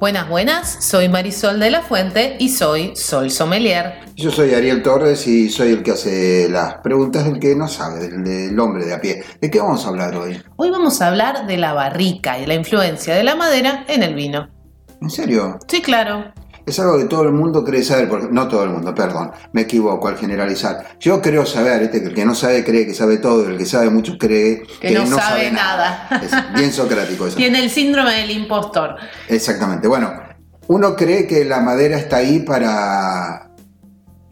Buenas, buenas, soy Marisol de la Fuente y soy Sol Sommelier. Yo soy Ariel Torres y soy el que hace las preguntas del que no sabe, del, del hombre de a pie. ¿De qué vamos a hablar hoy? Hoy vamos a hablar de la barrica y la influencia de la madera en el vino. ¿En serio? Sí, claro. Es algo que todo el mundo cree saber, porque, no todo el mundo, perdón, me equivoco al generalizar. Yo creo saber, este, que el que no sabe cree que sabe todo, el que sabe mucho cree Que no sabe nada. Es bien socrático eso. Tiene el síndrome del impostor. Exactamente. Bueno, uno cree que la madera está ahí para...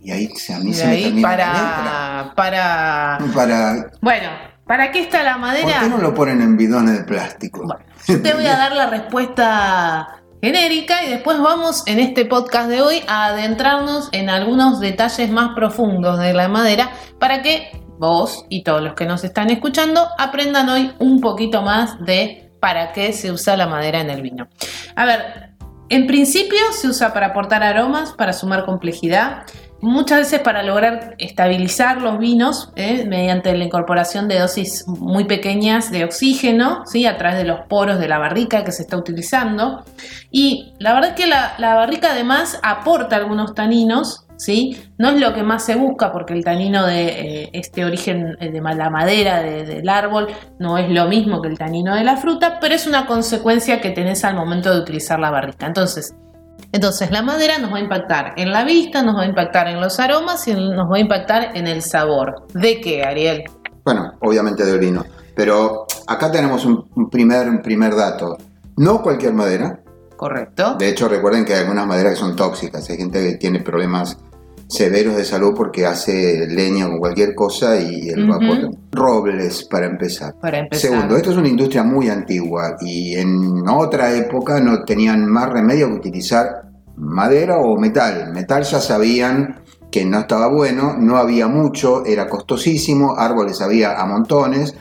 Y ahí se- a mí Y se me termina la para, para... Para... Bueno, ¿para qué está la ¿Por madera? qué no lo ponen en bidones de plástico? Bueno, yo te voy a dar la respuesta genérica y después vamos en este podcast de hoy a adentrarnos en algunos detalles más profundos de la madera para que vos y todos los que nos están escuchando aprendan hoy un poquito más de para qué se usa la madera en el vino. A ver, en principio se usa para aportar aromas, para sumar complejidad, muchas veces para lograr estabilizar los vinos ¿eh? mediante la incorporación de dosis muy pequeñas de oxígeno, ¿sí? a través de los poros de la barrica que se está utilizando. Y la verdad es que la, barrica además aporta algunos taninos. ¿Sí? No es lo que más se busca porque el tanino de eh, este origen eh, de la madera de- del árbol no es lo mismo que el tanino de la fruta, pero es una consecuencia que tenés al momento de utilizar la barrica. Entonces, entonces la madera nos va a impactar en la vista, nos va a impactar en los aromas y nos va a impactar en el sabor. ¿De qué, Ariel? Bueno, obviamente del vino. Pero acá tenemos un un primer, un primer dato. No cualquier madera. ¿Correcto? De hecho, recuerden que hay algunas maderas que son tóxicas. Hay gente que tiene problemas severos de salud porque hace leña con cualquier cosa y el vapor. Robles, para empezar. Para empezar. Segundo, esto es una industria muy antigua y en otra época no tenían más remedio que utilizar madera o metal. Metal ya sabían que no estaba bueno, no había mucho, era costosísimo, árboles había a montones,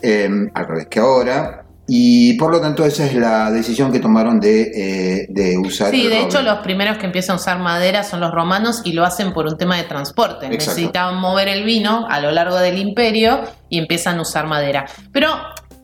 eh, al revés que ahora. Y por lo tanto esa es la decisión que tomaron de, eh, de usar Sí, de roble. hecho los primeros que empiezan a usar madera son los romanos y lo hacen por un tema de transporte. Exacto. Necesitaban mover el vino a lo largo del imperio y empiezan a usar madera. Pero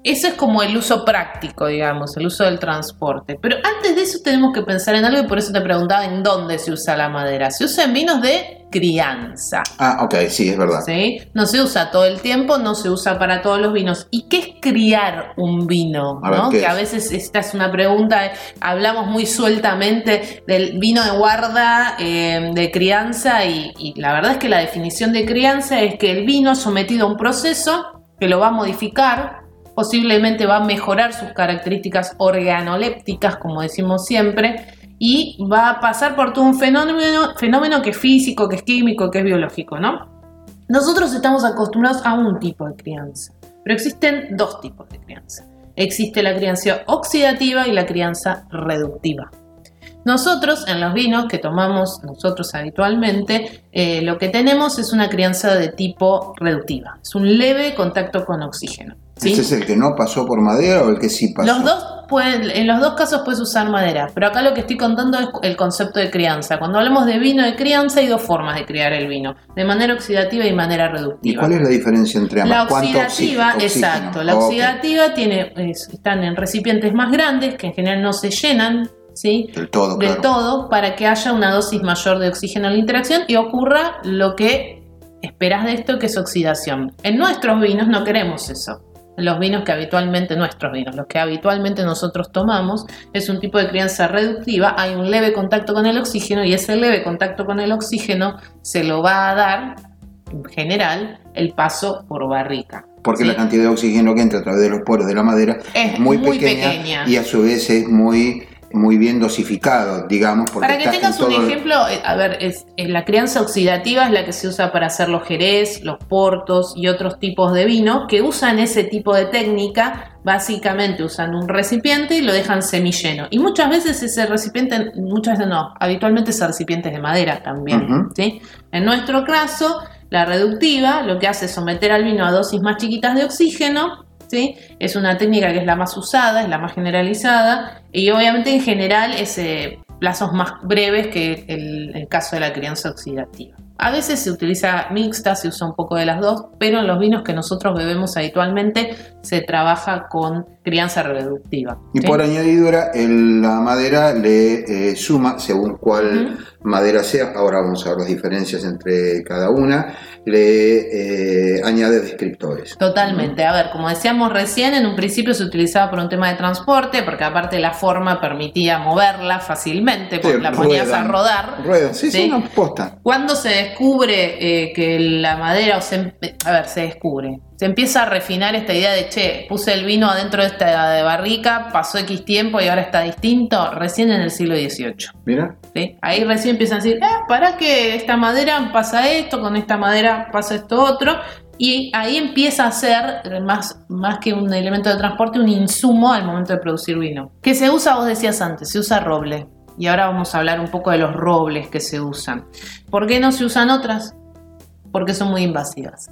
eso es como el uso práctico, digamos, el uso del transporte. Pero antes de eso tenemos que pensar en algo y por eso te preguntaba en dónde se usa la madera. Se usa en vinos de crianza. Ah, ok, sí, es verdad. ¿sí? No se usa todo el tiempo, no se usa para todos los vinos. ¿Y qué es criar un vino? A ver, ¿no? ¿qué Que a es? veces esta es una pregunta, hablamos muy sueltamente del vino de guarda, eh, de crianza, y, y la verdad es que la definición de crianza es que el vino sometido a un proceso que lo va a modificar, posiblemente va a mejorar sus características organolépticas, como decimos siempre, y va a pasar por todo un fenómeno, fenómeno que es físico, que es químico, que es biológico, ¿no? Nosotros estamos acostumbrados a un tipo de crianza, pero existen dos tipos de crianza. Existe la crianza oxidativa y la crianza reductiva. Nosotros en los vinos que tomamos nosotros habitualmente, eh, lo que tenemos es una crianza de tipo reductiva. Es un leve contacto con oxígeno. ¿Sí? ¿Ese es el que no pasó por madera o el que sí pasó? Los dos pueden, en los dos casos puedes usar madera, pero acá lo que estoy contando es el concepto de crianza. Cuando hablamos de vino de crianza hay dos formas de criar el vino, de manera oxidativa y manera ¿Y reductiva. cuál es la diferencia entre ambas? La ¿Cuánto oxidativa, exacto, la oxidativa tiene, es- están en recipientes más grandes que en general no se llenan, ¿sí? Del todo, del claro. todo para que haya una dosis mayor de oxígeno en la interacción y ocurra lo que esperas de esto, que es oxidación. En nuestros vinos no queremos eso. Los vinos que habitualmente, nuestros vinos, los que habitualmente nosotros tomamos, es un tipo de crianza reductiva, hay un leve contacto con el oxígeno y ese leve contacto con el oxígeno se lo va a dar, en general, el paso por barrica. Porque ¿sí? la cantidad de oxígeno que entra a través de los poros de la madera Es es muy, muy pequeña, pequeña. y a su vez es muy muy bien dosificado, digamos. Porque para que tengas un ejemplo, eh, a ver, es, es la crianza oxidativa es la que se usa para hacer los jerez, los portos y otros tipos de vino que usan ese tipo de técnica. Básicamente usan un recipiente y lo dejan semilleno. Y muchas veces ese recipiente, muchas veces no, habitualmente ese recipiente es de madera también. ¿sí? En nuestro caso, la reductiva lo que hace es someter al vino a dosis más chiquitas de oxígeno. Es una técnica que es la más usada, es la más generalizada y obviamente en general es eh, plazos más breves que el caso de la crianza oxidativa. A veces se utiliza mixta, se usa un poco de las dos, pero en los vinos que nosotros bebemos habitualmente se trabaja con crianza reductiva. Y ¿sí? por añadidura, el- la madera le eh, suma, según cuál madera sea, ahora vamos a ver las diferencias entre cada una, le eh, añade descriptores. Totalmente. A ver, como decíamos recién, en un principio se utilizaba por un tema de transporte, porque aparte la forma permitía moverla fácilmente, porque Sí, la ponías a ruedan. rodar. Ruedas, sí, sí, ¿sí? no, posta. Cuando se descubre eh, que la madera, o se, em- a ver, se descubre, se empieza a refinar esta idea de, che, puse el vino adentro de esta de barrica, pasó X tiempo y ahora está distinto, recién en el siglo XVIII. Mira, ¿sí? Ahí recién empiezan a decir, eh, para que esta madera pasa esto, con esta madera pasa esto otro. Y ahí empieza a ser, más, más que un elemento de transporte, un insumo al momento de producir vino. ¿Qué se usa? Vos decías antes, se usa roble. Y ahora vamos a hablar un poco de los robles que se usan. ¿Por qué no se usan otras? Porque son muy invasivas.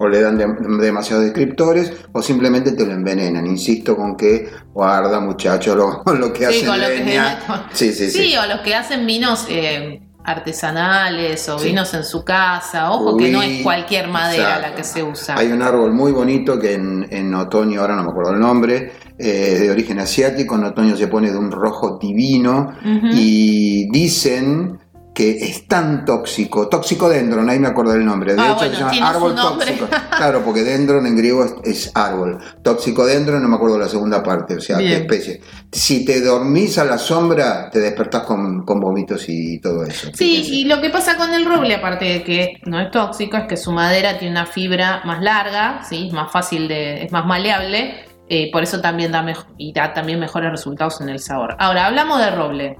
o le dan de- demasiados descriptores o simplemente te lo envenenan. Insisto con que guarda muchacho lo, lo que Sí, hacen con lo que-. Sí, sí, sí. Sí, o los que hacen vinos eh, artesanales o Sí. vinos en su casa. Ojo que no es cualquier madera exacto. la que se usa. Hay un árbol muy bonito que en, en otoño, ahora no me acuerdo el nombre, eh, de origen asiático, en otoño se pone de un rojo divino y dicen que es tan tóxico, tóxico dendron, ahí me acuerdo del nombre, de Ah, hecho bueno, se llama árbol tóxico. Claro, porque dendron en griego es, es árbol, tóxico dendron, no me acuerdo la segunda parte, o sea, qué Bien. especie. Si te dormís a la sombra, te despertás con, con vómitos y todo eso. Sí, y lo que pasa con el roble, aparte de que no es tóxico, es que su madera tiene una fibra más larga, ¿sí? es más fácil de, es más maleable, eh, por eso también da, y da también mejores resultados en el sabor. Ahora, hablamos de roble.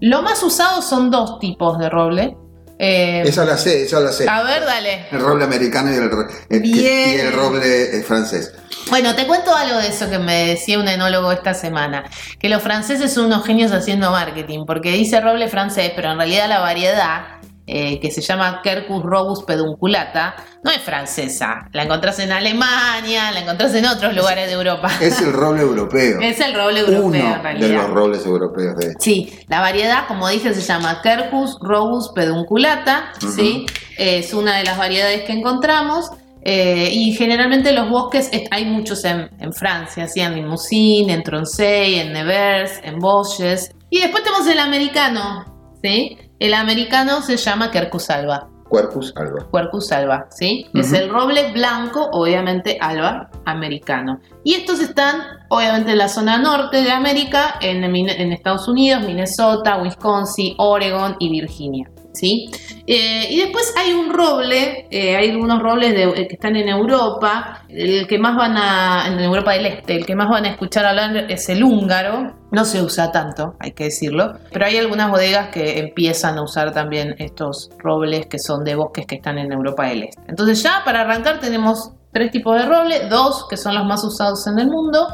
Lo más usado son dos tipos de roble. Eh, Esa la sé, esa la sé. a ver, dale. El roble americano y el, el- Bien. y el roble eh, francés. Bueno, te cuento algo de eso que me decía un enólogo esta semana, que los franceses son unos genios haciendo marketing, porque dice roble francés, pero en realidad la variedad, eh, que se llama Quercus robus pedunculata, no es francesa. La encontrás en Alemania, la encontrás en otros lugares de Europa. Es el roble europeo. Es el roble europeo Uno en de realidad. los robles europeos. De... Sí, la variedad, como dije, se llama Quercus robus pedunculata. ¿sí? Es una de las variedades que encontramos. eh, y generalmente los bosques, es- hay muchos en, en Francia, ¿sí? en Limousin, en Tronçay, en Nevers, en Vosges. Y después tenemos el americano, ¿sí? El americano se llama Quercus alba. Quercus alba. Quercus alba, ¿sí? Es el roble blanco, obviamente alba americano. Y estos están, obviamente, en la zona norte de América, en Estados Unidos, Minnesota, Wisconsin, Oregon y Virginia, ¿sí? Eh, y después hay un roble, eh, hay algunos robles eh, que están en Europa, el que más van a, en Europa del Este, el que más van a escuchar hablar es el húngaro, no se usa tanto, hay que decirlo, pero hay algunas bodegas que empiezan a usar también estos robles que son de bosques que están en Europa del Este. Entonces ya para arrancar tenemos tres tipos de roble, dos que son los más usados en el mundo.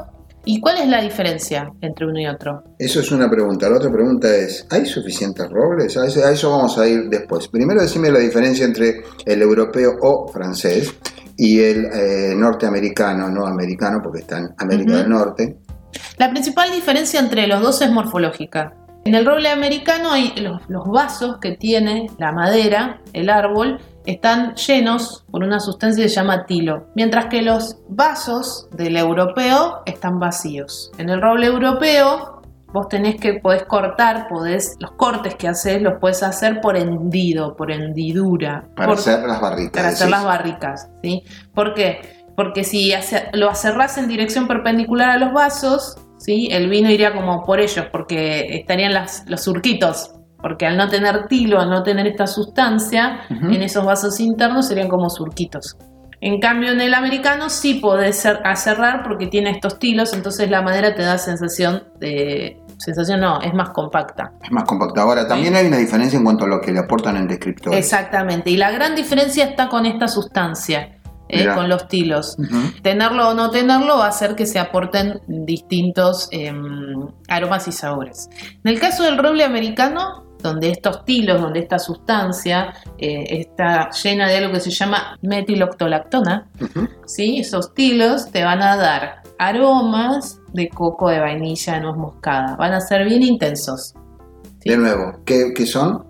¿Y cuál es la diferencia entre uno y otro? Eso es una pregunta. La otra pregunta es, ¿hay suficientes robles? A eso, a eso vamos a ir después. Primero decime la diferencia entre el europeo o francés y el eh, norteamericano, no americano, porque está en América del Norte. La principal diferencia entre los dos es morfológica. En el roble americano hay los, los vasos que tiene la madera, el árbol, están llenos por una sustancia que se llama tilo, mientras que los vasos del europeo están vacíos. En el roble europeo vos tenés que podés cortar, podés los cortes que haces los puedes hacer por hendido, por hendidura, Para por- hacer las barricas. para hacer las barricas, ¿sí? ¿Por qué? Porque si hace- lo acerrás en dirección perpendicular a los vasos, ¿sí? El vino iría como por ellos, porque estarían las- los surquitos. Porque al no tener tilo, al no tener esta sustancia, en esos vasos internos serían como surquitos. En cambio, en el americano sí podés cer- acerrar porque tiene estos tilos, entonces la madera te da sensación de, sensación no, es más compacta. Es más compacta. Ahora, también hay una diferencia en cuanto a lo que le aportan en descriptores. Exactamente, y la gran diferencia está con esta sustancia. eh, con los tilos. Tenerlo o no tenerlo va a hacer que se aporten distintos em, aromas y sabores. En el caso del roble americano, donde estos tilos, donde esta sustancia eh, está llena de algo que se llama metiloctolactona. ¿sí? esos tilos te van a dar aromas de coco, de vainilla, de nuez moscada. Van a ser bien intensos. Sí. De nuevo, ¿qué, qué son?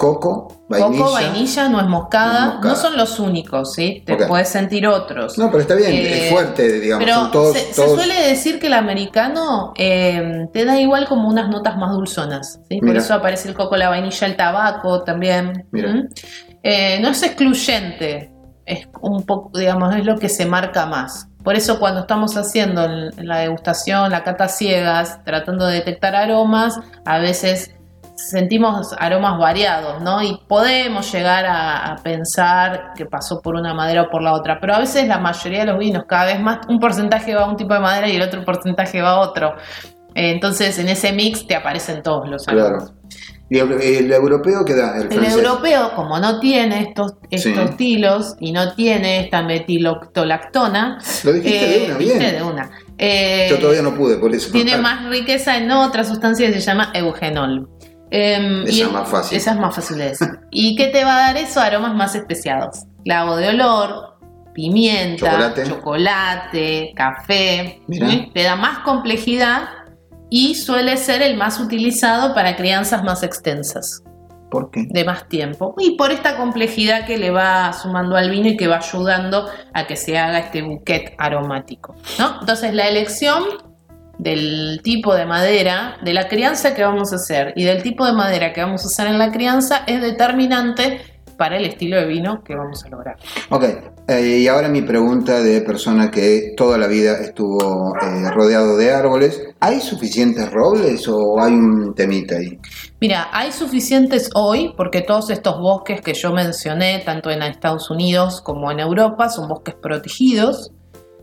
Coco, vainilla. Coco, vainilla, nuez moscada, Nuez moscada. no son los únicos, ¿sí? Te Ok. puedes sentir otros. No, pero está bien, Eh, es fuerte, digamos. Pero son todos, se, suele decir que el americano eh, te da igual como unas notas más dulzonas. ¿sí? Por eso aparece el coco, la vainilla, el tabaco también. Mira. ¿Mm? Eh, no es excluyente, es un poco, digamos, es lo que se marca más. Por eso cuando estamos haciendo en, en la degustación, la cata ciegas, tratando de detectar aromas, a veces sentimos aromas variados, ¿no? Y podemos llegar a, a pensar que pasó por una madera o por la otra, pero a veces la mayoría de los vinos, cada vez más, un porcentaje va a un tipo de madera y el otro porcentaje va a otro. Eh, Entonces en ese mix te aparecen todos los aromas. Claro. ¿Y el, el europeo qué da? El, europeo, como no tiene estos, estos Sí. tilos y no tiene esta metiloctolactona, Lo dijiste eh, de una, viste, bien. de una. Eh, Yo todavía no pude, por eso. tiene más riqueza en otra sustancia que se llama eugenol. Em, Esa y es más fácil. Esa es más fácil de decir. ¿Y qué te va a dar eso? Aromas más especiados. Clavo de olor, pimienta, Chocolate. chocolate, café. ¿sí? Te da más complejidad y suele ser el más utilizado para crianzas más extensas ¿Por qué? de más tiempo y por esta complejidad que le va sumando al vino y que va ayudando a que se haga este bouquet aromático. ¿no? Entonces la elección del tipo de madera, de la crianza que vamos a hacer y del tipo de madera que vamos a usar en la crianza es determinante para el estilo de vino que vamos a lograr. Ok, eh, y ahora mi pregunta de persona que toda la vida estuvo eh, rodeado de árboles. ¿Hay suficientes robles o hay un temita ahí? Mira, hay suficientes hoy porque todos estos bosques que yo mencioné, tanto en Estados Unidos como en Europa, son bosques protegidos.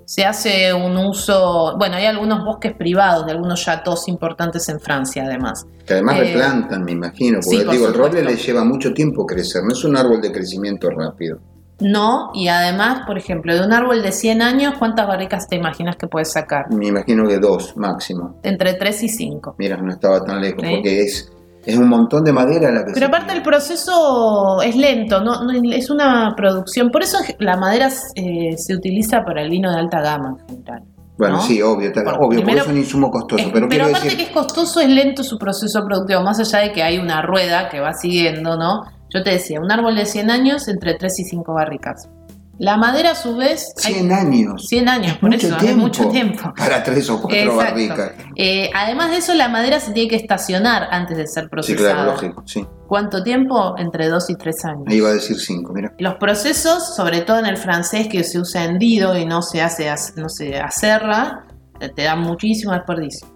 Se hace un uso, bueno, hay algunos bosques privados de algunos chateaux importantes en Francia además. Que además Eh, replantan, me imagino, porque sí, por digo, el roble le lleva mucho tiempo crecer, no es un árbol de crecimiento rápido. No, y además, por ejemplo, de un árbol de 100 años, ¿cuántas barricas te imaginas que puedes sacar? Me imagino que dos máximo. Entre 3 y 5. Mira, no estaba tan lejos, Sí. porque es, es un montón de madera la que Pero se aparte el proceso es lento, no, no- es una producción, por eso la madera eh, se utiliza para el vino de alta gama en general. Bueno, ¿no? sí, obvio, está- Por- obvio, primero- porque es un insumo costoso, Es- pero, aparte decir, que es costoso, es lento su proceso productivo, más allá de que hay una rueda que va siguiendo, ¿no? Yo te decía, un árbol de 100 años entre 3 y 5 barricas. La madera a su vez... hay 100 años. 100 años, por mucho eso, es tiempo mucho tiempo. Para tres o cuatro Exacto. barricas. Eh, además de eso, la madera se tiene que estacionar antes de ser Sí, procesada. claro, lógico, sí. ¿Cuánto tiempo? Entre 2 y 3 años. Ahí iba a decir cinco, mira. Los procesos, sobre todo en el francés que se usa hendido y no se hace, no se acerra, eh, te dan muchísimo desperdicio.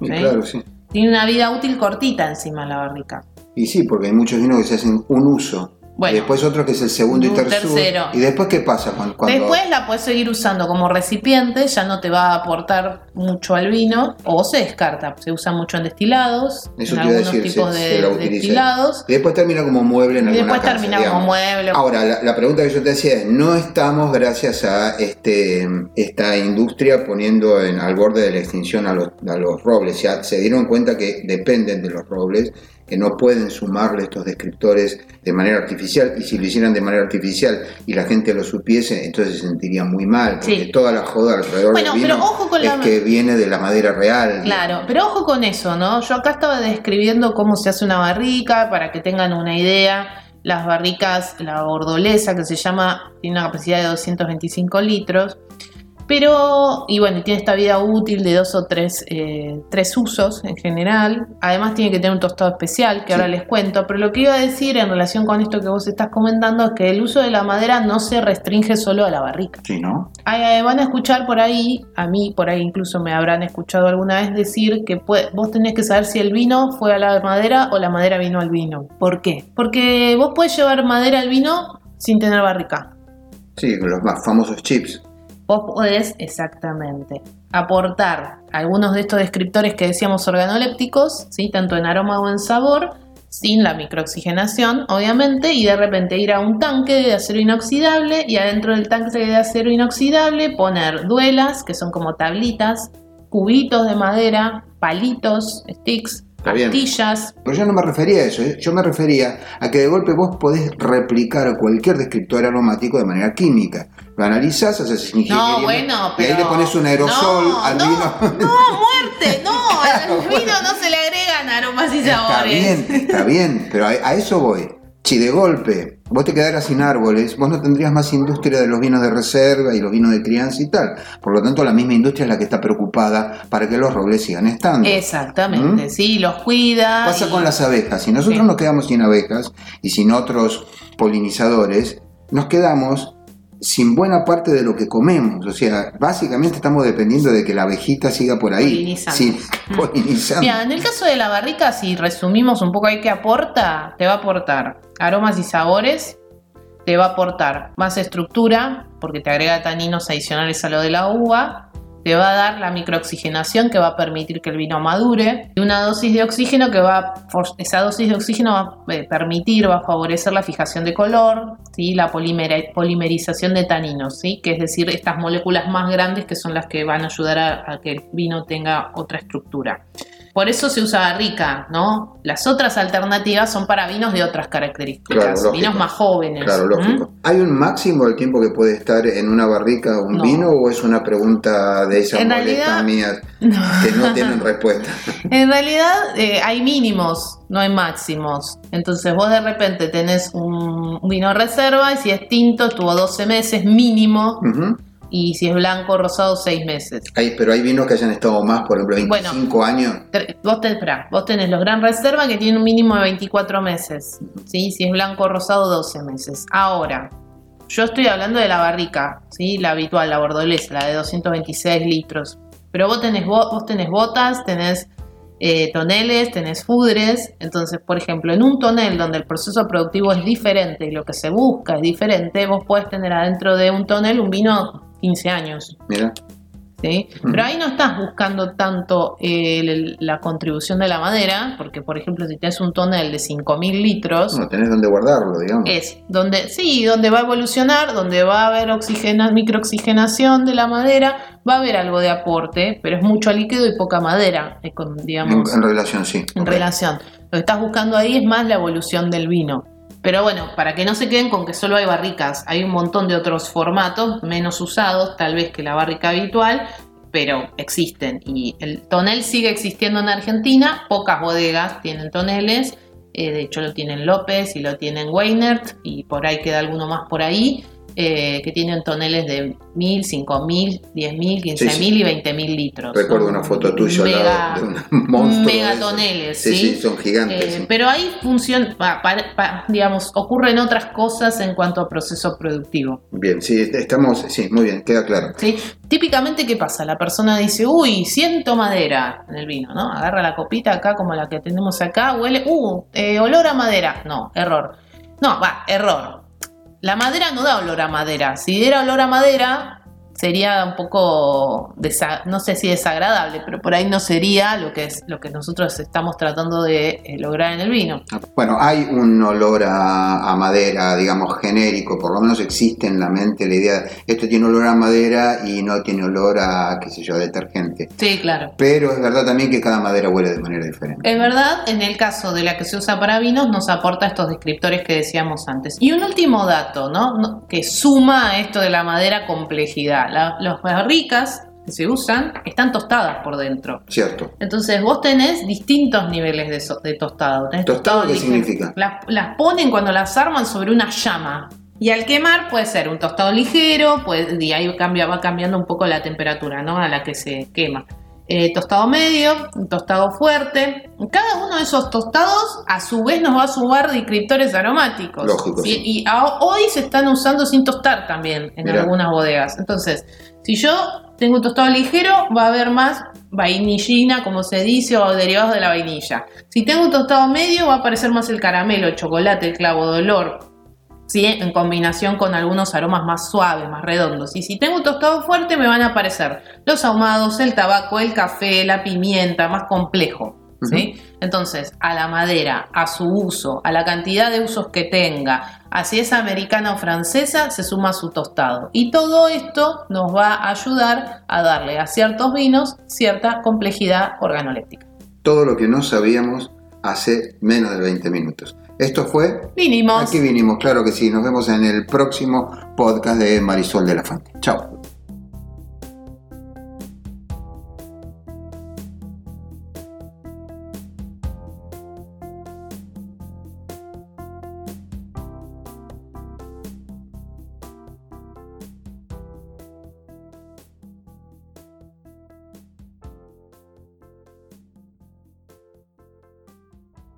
Sí. claro, sí. Tiene una vida útil cortita encima la barrica. Y sí, porque hay muchos vinos que se hacen un uso. Bueno, y después otro que es el segundo y tercero. tercero. ¿Y después qué pasa cuando, cuando- Después la puedes seguir usando como recipiente, ya no te va a aportar mucho al vino, o se descarta. Se usa mucho en destilados, Eso en algunos decir, tipos se- de se destilados, y después termina como mueble en alguna después casa, termina digamos. como mueble. Ahora, la, la pregunta que yo te hacía es, no estamos gracias a este, esta industria poniendo en, al borde de la extinción a los, a los robles. Ya se dieron cuenta que dependen de los robles, que no pueden sumarle estos descriptores de manera artificial, y si lo hicieran de manera artificial y la gente lo supiese, entonces se sentiría muy mal, porque Sí. toda la joda alrededor Bueno, del pero ojo con es la- que viene de la madera real. Claro, pero ojo con eso, ¿no? Yo acá estaba describiendo cómo se hace una barrica para que tengan una idea. Las barricas, la bordolesa que se llama, tiene una capacidad de 225 litros. Pero, y bueno, tiene esta vida útil de dos o tres, eh, tres usos en general. Además tiene que tener un tostado especial, que Sí. ahora les cuento. Pero lo que iba a decir en relación con esto que vos estás comentando es que el uso de la madera no se restringe solo a la barrica. Sí, ¿no? Ay, van a escuchar por ahí, a mí por ahí incluso me habrán escuchado alguna vez decir que vos tenés que saber si el vino fue a la madera o la madera vino al vino. ¿Por qué? Porque vos podés llevar madera al vino sin tener barrica. Sí, los más famosos chips. Vos podés, exactamente. aportar algunos de estos descriptores que decíamos organolépticos, ¿sí? tanto en aroma o en sabor, sin la microoxigenación, obviamente, y de repente ir a un tanque de acero inoxidable y adentro del tanque de acero inoxidable poner duelas, que son como tablitas, cubitos de madera, palitos, sticks. Pastillas. Pero yo no me refería a eso, ¿eh? yo me refería a que de golpe vos podés replicar cualquier descriptor aromático de manera química. Lo analizás, haces No, bueno, y ahí le pones un aerosol no, al no, vino. No, muerte, no, al vino no se le agregan aromas y Está sabores. bien, está bien, pero a, a eso voy. Si de golpe vos te quedaras sin árboles, vos no tendrías más industria de los vinos de reserva y los vinos de crianza y tal. Por lo tanto, la misma industria es la que está preocupada para que los robles sigan estando. Exactamente, ¿Mm? sí, los cuida. Pasa y- con las abejas. Si nosotros Sí. nos quedamos sin abejas y sin otros polinizadores, nos quedamos sin buena parte de lo que comemos. O sea, básicamente estamos dependiendo de que la abejita siga por ahí. Polinizando. Sí, polinizando. Mira, en el caso de la barrica, si resumimos un poco ahí qué aporta, te va a aportar aromas y sabores, te va a aportar más estructura, porque te agrega taninos adicionales a lo de la uva, te va a dar la microoxigenación que va a permitir que el vino madure, y una dosis de oxígeno que va, esa dosis de oxígeno va a eh, permitir, va a favorecer la fijación de color, ¿sí? la polimerización de taninos, ¿sí? que es decir, estas moléculas más grandes que son las que van a ayudar a que el vino tenga otra estructura. Por eso se usa barrica, ¿no? Las otras alternativas son para vinos de otras características, Claro, vinos más jóvenes. Claro, lógico. ¿Hay un máximo del tiempo que puede estar en una barrica un No. vino o es una pregunta de esas En molestas realidad- mías No. que no tienen respuesta? En realidad eh, hay mínimos, no hay máximos. Entonces vos de repente tenés un vino reserva y si es tinto estuvo 12 meses mínimo. Y si es blanco rosado 6 meses. Hay- pero hay vinos que hayan estado más, por ejemplo, 25 años. Vos, tenés, esperá, vos tenés los Gran Reserva que tienen un mínimo de 24 meses. ¿sí? Si es blanco o rosado, 12 meses. Ahora, yo estoy hablando de la barrica, ¿sí? la habitual, la bordolesa, la de 226 litros. Pero vos tenés, vos tenés botas, tenés eh, toneles, tenés fudres. Entonces, por ejemplo, en un tonel donde el proceso productivo es diferente y lo que se busca es diferente, vos podés tener adentro de un tonel un vino 15 años. Mira, ¿sí? Ujú. Pero ahí no estás buscando tanto eh, el- la contribución de la madera, porque por ejemplo si tienes un tonel de 5.000 litros, no tenés dónde guardarlo, digamos. es donde, sí, donde va a evolucionar, donde va a haber oxigena, microoxigenación de la madera, va a haber algo de aporte, pero es mucho líquido y poca madera, eh, en, digamos, en relación, sí. en relación. Lo que estás buscando ahí es más la evolución del vino. Pero bueno, para que no se queden con que solo hay barricas, hay un montón de otros formatos menos usados, tal vez que la barrica habitual, pero existen. Y el tonel sigue existiendo en Argentina, pocas bodegas tienen toneles, eh, de hecho lo tienen López y lo tienen Weinert, y por ahí queda alguno más por ahí, eh, que tienen toneles de 1000, 5000, 10000, 15000 Sí, sí. y 20000 litros. Recuerdo una foto tuya al lado de un monstruo. megatoneles, Sí, ¿sí? son gigantes. Eh. Pero ahí funciona, pa- pa- pa- digamos, ocurren otras cosas en cuanto a proceso productivo. Bien, sí, estamos, sí, muy bien, queda claro. ¿sí? Típicamente, ¿qué pasa? La persona dice, uy, siento madera en el vino, ¿no? Agarra la copita acá como la que tenemos acá, huele, uh, eh, olor a madera. No, error. No, va, error. La madera no da olor a madera. Si diera olor a madera, sería un poco, no sé si desagradable, pero por ahí no sería lo que, es, lo que nosotros estamos tratando de eh, lograr en el vino. Bueno, hay un olor a, a madera, digamos, genérico, por lo menos existe en la mente la idea, esto tiene olor a madera y no tiene olor a, qué sé yo, a detergente. Sí, claro. Pero es verdad también que cada madera huele de manera diferente. Es verdad, en el caso de la que se usa para vinos, nos aporta estos descriptores que decíamos antes. Y un último dato, ¿no? No- que suma a esto de la madera complejidad. La- las barricas que se usan están tostadas por dentro. Cierto. Entonces vos tenés distintos niveles de, so- de tostado. Tenés ¿Tostado qué significa? Las, las ponen cuando las arman sobre una llama. Y al quemar puede ser un tostado ligero, pues, y ahí cambia, va cambiando un poco la temperatura ¿no? a la que se quema. Eh, tostado medio, un tostado fuerte. Cada uno de esos tostados a su vez nos va a sumar descriptores aromáticos. Lógico, ¿sí? sí. Y a- hoy se están usando sin tostar también en Mirá. algunas bodegas. Entonces, si yo tengo un tostado ligero, va a haber más vainillina, como se dice, o derivados de la vainilla. Si tengo un tostado medio, va a aparecer más el caramelo, el chocolate, el clavo de olor. ¿Sí? en combinación con algunos aromas más suaves, más redondos. Y si tengo un tostado fuerte, me van a aparecer los ahumados, el tabaco, el café, la pimienta, más complejo. ¿sí? Entonces, a la madera, a su uso, a la cantidad de usos que tenga, a si es americana o francesa, se suma su tostado. Y todo esto nos va a ayudar a darle a ciertos vinos cierta complejidad organoléptica. Todo lo que no sabíamos hace menos de 20 minutos. Esto fue... Vinimos. Aquí vinimos, claro que sí. Nos vemos en el próximo podcast de Marisol de la Fuente. Chao.